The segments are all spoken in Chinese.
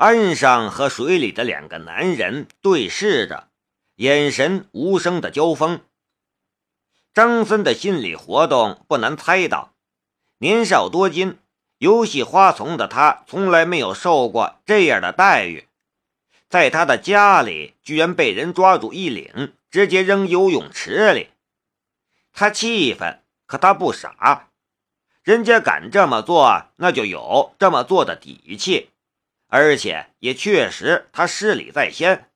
岸上和水里的两个男人对视着，眼神无声的交锋。张森的心理活动不难猜到，年少多金、游戏花丛的他，从来没有受过这样的待遇。在他的家里，居然被人抓住衣领，直接扔游泳池里。他气愤，可他不傻，人家敢这么做，那就有这么做的底气，而且也确实他失礼在先。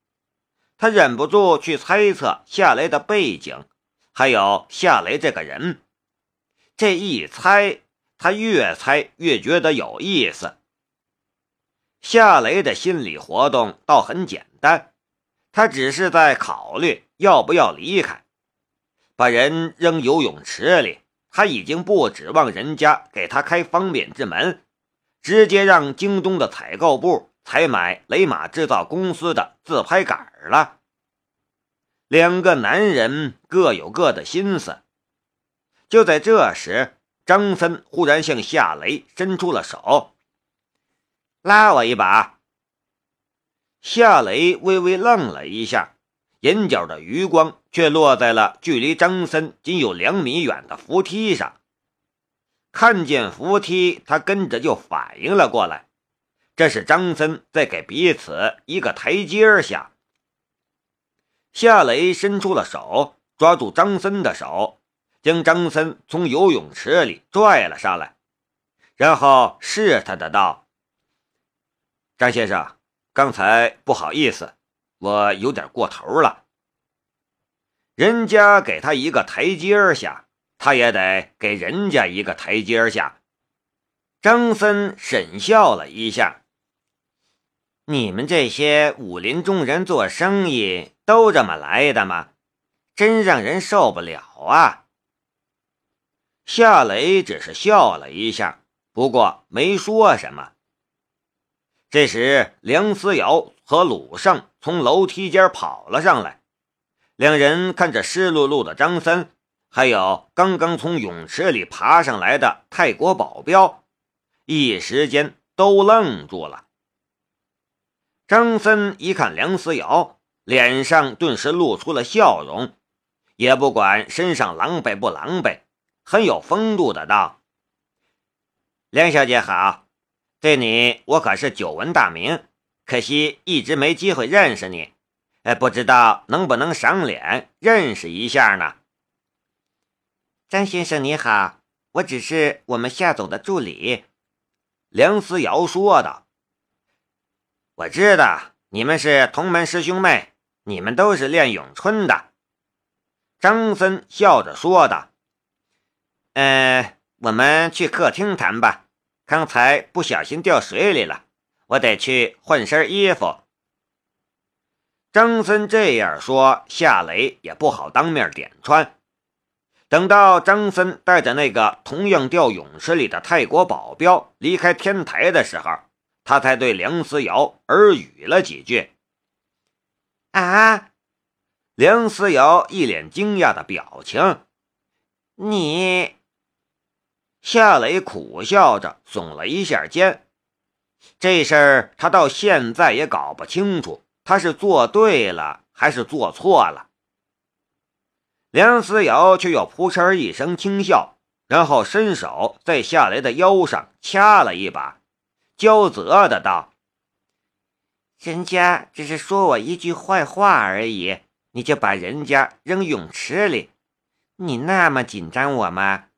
他忍不住去猜测夏雷的背景，还有夏雷这个人。这一猜，他越猜越觉得有意思。夏雷的心理活动倒很简单，他只是在考虑要不要离开，把人扔游泳池里。他已经不指望人家给他开方便之门，直接让京东的采购部采买雷马制造公司的自拍杆了。两个男人各有各的心思。就在这时，张森忽然向夏雷伸出了手。拉我一把。夏雷微微愣了一下，眼角的余光却落在了距离张森仅有两米远的扶梯上。看见扶梯，他跟着就反应了过来，这是张森在给彼此一个台阶下。夏雷伸出了手，抓住张森的手，将张森从游泳池里拽了上来，然后试探的道。张先生，刚才不好意思，我有点过头了。人家给他一个台阶下，他也得给人家一个台阶下。张森沈笑了一下：“你们这些武林中人做生意都这么来的吗？真让人受不了啊！”夏雷只是笑了一下，不过没说什么。这时，梁思瑶和鲁胜从楼梯间跑了上来。两人看着湿漉漉的张三，还有刚刚从泳池里爬上来的泰国保镖，一时间都愣住了。张森一看梁思瑶，脸上顿时露出了笑容，也不管身上狼狈不狼狈，很有风度的道：“梁小姐好。”对你，我可是久闻大名，可惜一直没机会认识你，哎，不知道能不能赏脸认识一下呢？张先生你好，我只是我们夏总的助理。”梁思瑶说道。“我知道你们是同门师兄妹，你们都是练咏春的。”张森笑着说道。“呃，我们去客厅谈吧。”刚才不小心掉水里了，我得去换身衣服。张森这样说，夏雷也不好当面点穿。等到张森带着那个同样掉泳池里的泰国保镖离开天台的时候，他才对梁思瑶耳语了几句。啊！梁思瑶一脸惊讶的表情，你。夏雷苦笑着耸了一下肩，这事儿他到现在也搞不清楚，他是做对了还是做错了。梁思瑶却又扑哧一声轻笑，然后伸手在夏雷的腰上掐了一把，焦责的道：“人家只是说我一句坏话而已，你就把人家扔泳池里，你那么紧张我吗？”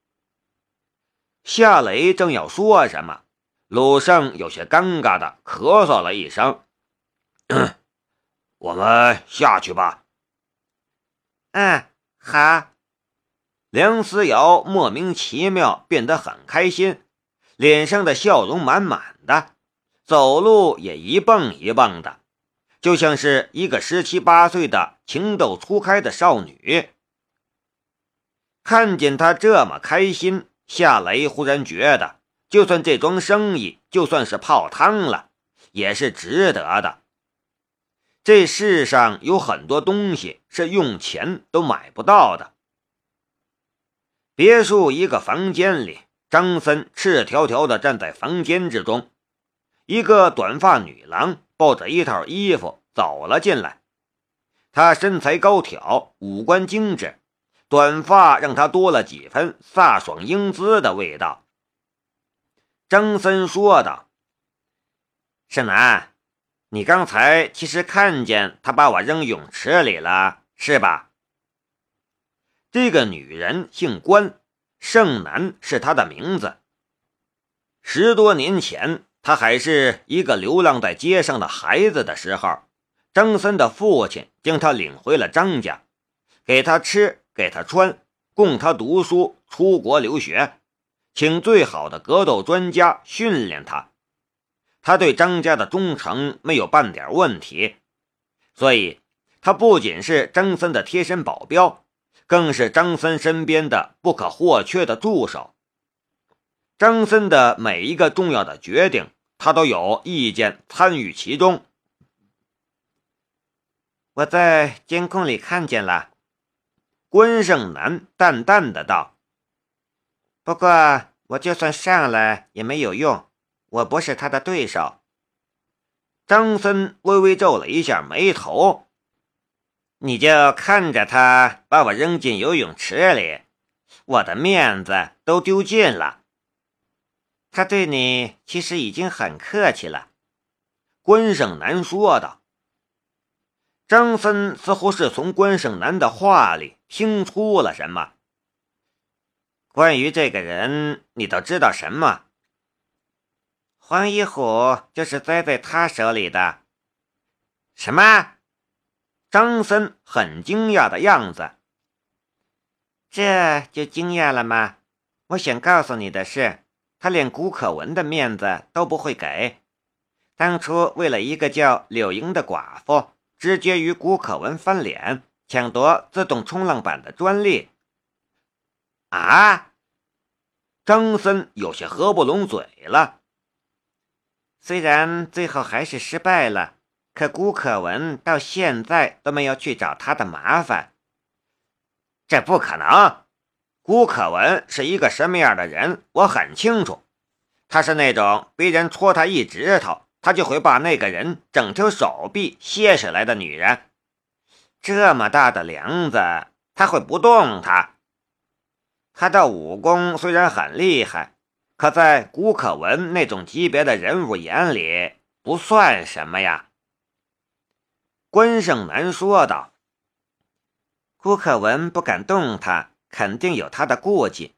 夏雷正要说什么，鲁胜有些尴尬的咳嗽了一声：“我们下去吧。”“嗯，哈。”梁思瑶莫名其妙变得很开心，脸上的笑容满满的，走路也一蹦一蹦的，就像是一个十七八岁的情窦初开的少女。看见她这么开心。夏雷忽然觉得，就算这桩生意就算是泡汤了，也是值得的。这世上有很多东西是用钱都买不到的。别墅一个房间里，张森赤条条地站在房间之中，一个短发女郎抱着一套衣服走了进来。她身材高挑，五官精致，短发让她多了几分飒爽英姿的味道。张森说道：“盛南，你刚才其实看见他把我扔泳池里了，是吧？”这个女人姓关，盛南是她的名字。十多年前，她还是一个流浪在街上的孩子的时候，张森的父亲将她领回了张家，给她吃，给她穿，供她读书，出国留学，请最好的格斗专家训练她。他对张家的忠诚没有半点问题，所以他不仅是张森的贴身保镖。更是张森身边的不可或缺的助手。张森的每一个重要的决定，他都有意见参与其中。我在监控里看见了，关胜男淡淡的道：“不过我就算上来也没有用，我不是他的对手。”张森微微皱了一下眉头。你就看着他把我扔进游泳池里，我的面子都丢尽了。他对你其实已经很客气了。”关胜男说道。张森似乎是从关胜男的话里听出了什么。关于这个人，你都知道什么？黄一虎就是栽在他手里的。什么？张森很惊讶的样子，这就惊讶了吗？我想告诉你的是，他连古可文的面子都不会给。当初为了一个叫柳莹的寡妇，直接与古可文翻脸，抢夺自动冲浪板的专利。啊！张森有些合不拢嘴了。虽然最后还是失败了。可古可文到现在都没有去找他的麻烦，这不可能。古可文是一个什么样的人，我很清楚。他是那种别人戳他一指头，他就会把那个人整条手臂卸下来的女人。这么大的梁子，他会不动他？他的武功虽然很厉害，可在古可文那种级别的人物眼里，不算什么呀。关胜男说道：“顾可文不敢动他，肯定有他的顾忌。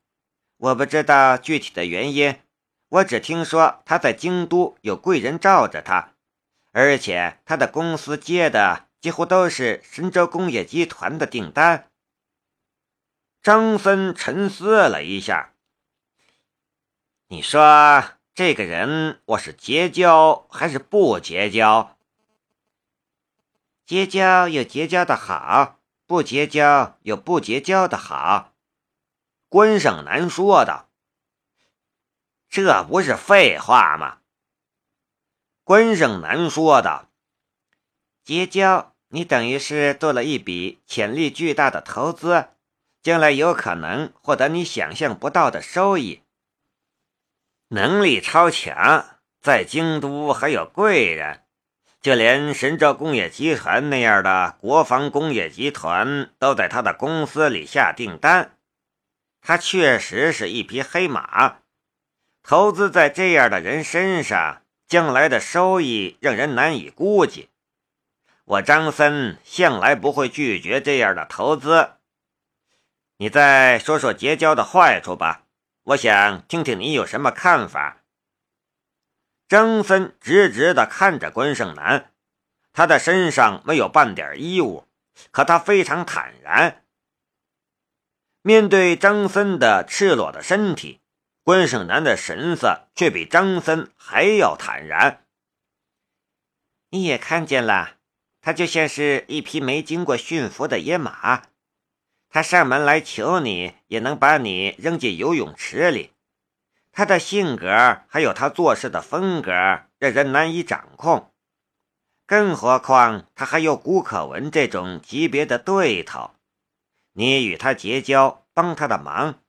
我不知道具体的原因，我只听说他在京都有贵人罩着他，而且他的公司接的几乎都是神州工业集团的订单。”张森沉思了一下：“你说这个人，我是结交还是不结交？”结交有结交的好，不结交有不结交的好。关胜男说道：“这不是废话吗？”关胜男说道：“结交，你等于是做了一笔潜力巨大的投资，将来有可能获得你想象不到的收益。能力超强，在京都还有贵人。”就连神州工业集团那样的国防工业集团都在他的公司里下订单，他确实是一匹黑马。投资在这样的人身上，将来的收益让人难以估计。我张森向来不会拒绝这样的投资。你再说说结交的坏处吧，我想听听你有什么看法。张森直直地看着关胜男，他的身上没有半点衣物，可他非常坦然。面对张森的赤裸的身体，关胜男的神色却比张森还要坦然。你也看见了，他就像是一匹没经过驯服的野马，他上门来求你，也能把你扔进游泳池里。他的性格还有他做事的风格，让人难以掌控。更何况他还有古可文这种级别的对头，你与他结交，帮他的忙，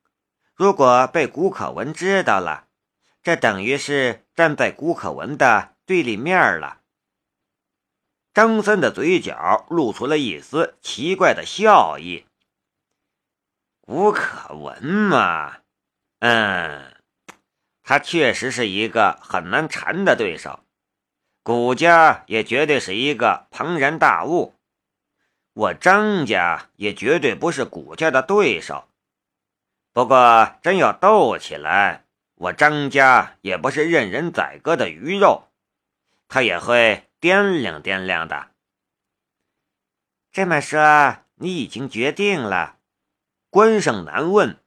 如果被古可文知道了，这等于是站在古可文的对立面了。张森的嘴角露出了一丝奇怪的笑意。古可文嘛，嗯，他确实是一个很难缠的对手。古家也绝对是一个庞然大物，我张家也绝对不是古家的对手。不过，真要斗起来，我张家也不是任人宰割的鱼肉，他也会掂量掂量的。这么说，你已经决定了？关胜难问。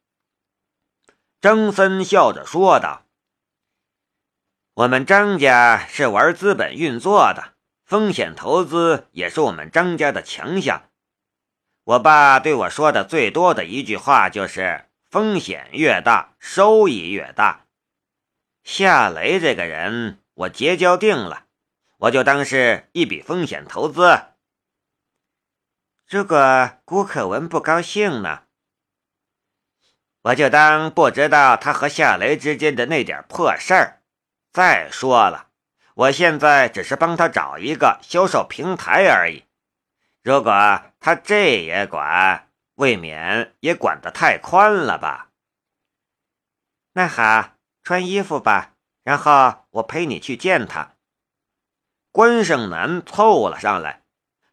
张森笑着说道。我们张家是玩资本运作的，风险投资也是我们张家的强项。我爸对我说的最多的一句话就是：“风险越大，收益越大。”夏雷这个人，我结交定了，我就当是一笔风险投资。如果顾可文不高兴呢？我就当不知道他和夏雷之间的那点破事儿。再说了，我现在只是帮他找一个销售平台而已。如果他这也管，未免也管得太宽了吧？那好，穿衣服吧，然后我陪你去见他。关胜男凑了上来，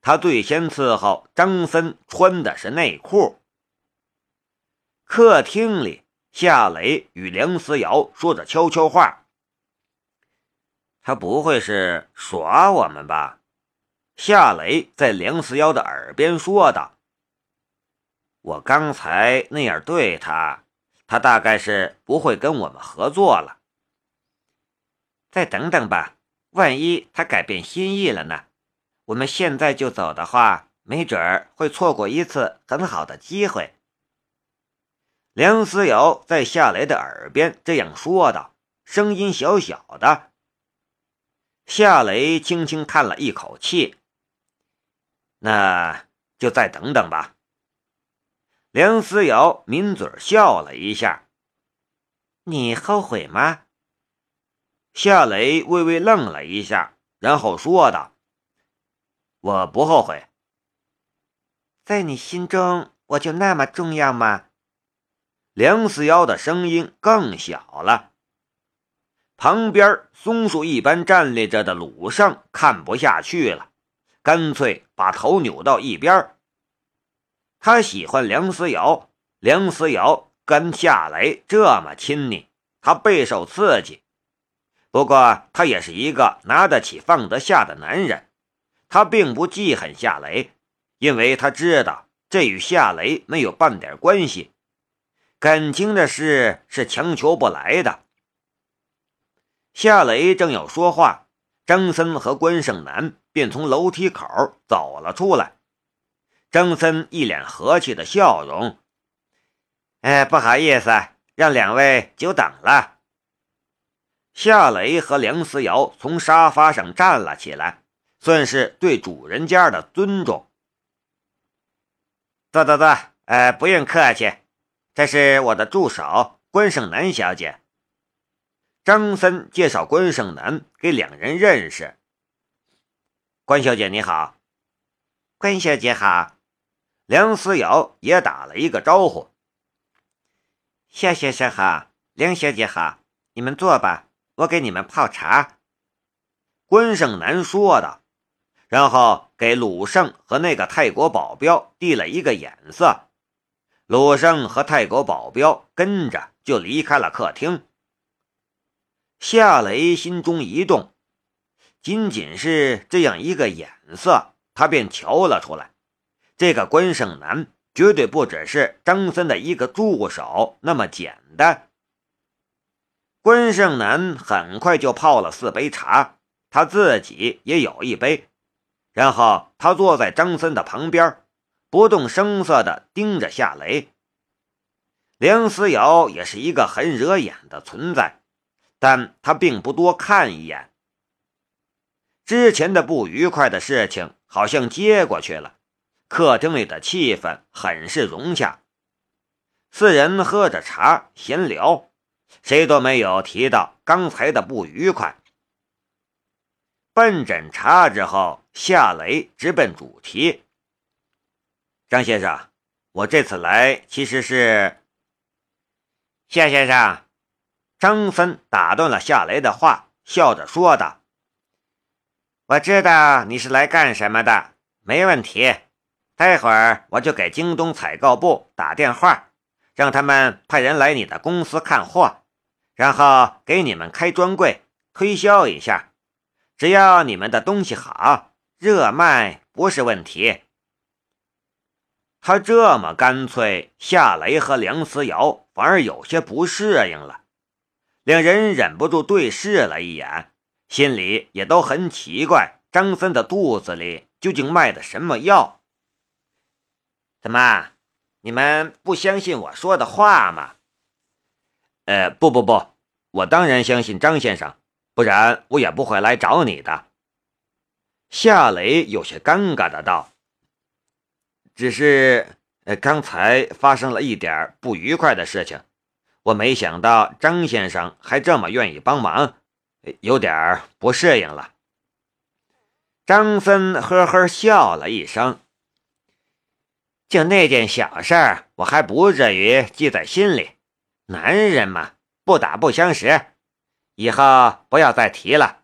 他最先伺候张森穿的是内裤。客厅里，夏雷与梁思瑶说着悄悄话。他不会是耍我们吧？夏雷在梁思瑶的耳边说道：“我刚才那样对他，他大概是不会跟我们合作了。再等等吧，万一他改变心意了呢？我们现在就走的话，没准儿会错过一次很好的机会。”梁思瑶在夏雷的耳边这样说道，声音小小的。夏雷轻轻叹了一口气，那就再等等吧。梁思瑶抿嘴笑了一下。你后悔吗？夏雷微微愣了一下，然后说道：“我不后悔。在你心中，我就那么重要吗？”梁思瑶的声音更小了。旁边松树一般站立着的鲁胜看不下去了，干脆把头扭到一边。他喜欢梁思瑶，梁思瑶跟夏雷这么亲密，他备受刺激。不过他也是一个拿得起放得下的男人，他并不记恨夏雷，因为他知道这与夏雷没有半点关系，感情的事是强求不来的。夏雷正要说话，张森和关胜男便从楼梯口走了出来。张森一脸和气的笑容：“哎，不好意思，让两位久等了。”夏雷和梁思瑶从沙发上站了起来，算是对主人家的尊重。坐坐坐，呃，不用客气，这是我的助手关胜男小姐。张森介绍关胜男给两人认识。关小姐你好，关小姐好。梁思瑶也打了一个招呼。夏先生好，梁小姐好，你们坐吧，我给你们泡茶。关胜男说道，然后给鲁胜和那个泰国保镖递了一个眼色。鲁胜和泰国保镖跟着就离开了客厅。夏雷心中一动，仅仅是这样一个眼色，他便瞧了出来，这个关胜男绝对不只是张森的一个助手那么简单。关胜男很快就泡了四杯茶，他自己也有一杯，然后他坐在张森的旁边，不动声色地盯着夏雷。梁思瑶也是一个很惹眼的存在。但他并不多看一眼，之前的不愉快的事情好像接过去了，客厅里的气氛很是融洽。四人喝着茶闲聊，谁都没有提到刚才的不愉快。奔诊查之后，夏雷直奔主题：“张先生，我这次来其实是……”夏先生，张森打断了夏雷的话，笑着说道：“我知道你是来干什么的，没问题。待会儿我就给京东采购部打电话，让他们派人来你的公司看货，然后给你们开专柜推销一下。只要你们的东西好，热卖不是问题。”他这么干脆，夏雷和梁思瑶反而有些不适应了，两人忍不住对视了一眼，心里也都很奇怪，张森的肚子里究竟卖的什么药？怎么，你们不相信我说的话吗？呃，不不不，我当然相信张先生，不然我也不会来找你的。夏雷有些尴尬的道。只是，呃，刚才发生了一点不愉快的事情，我没想到张先生还这么愿意帮忙，有点不适应了。张森呵呵笑了一声，就那件小事儿，我还不至于记在心里。男人嘛，不打不相识，以后不要再提了。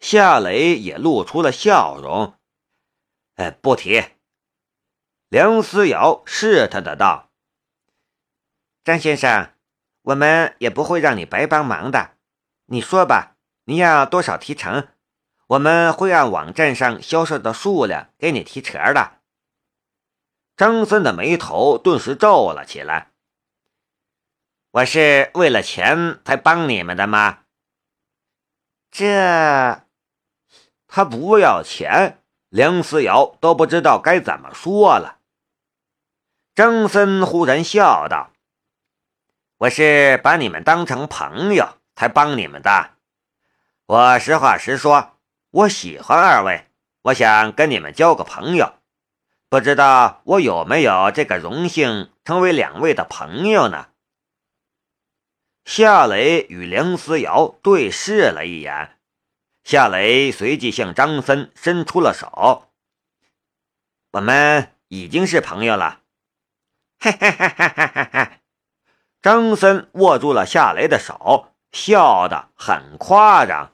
夏雷也露出了笑容，呃，不提。梁思瑶试探的道：“张先生，我们也不会让你白帮忙的。你说吧，你要多少提成？我们会按网站上销售的数量给你提成的。”张森的眉头顿时皱了起来。“我是为了钱才帮你们的吗？”这，他不要钱，梁思瑶都不知道该怎么说了。张森忽然笑道：“我是把你们当成朋友才帮你们的。我实话实说，我喜欢二位，我想跟你们交个朋友。不知道我有没有这个荣幸成为两位的朋友呢？”夏雷与梁思瑶对视了一眼，夏雷随即向张森伸出了手：“我们已经是朋友了。”嘿嘿嘿嘿嘿嘿嘿！张森握住了夏雷的手，笑得很夸张。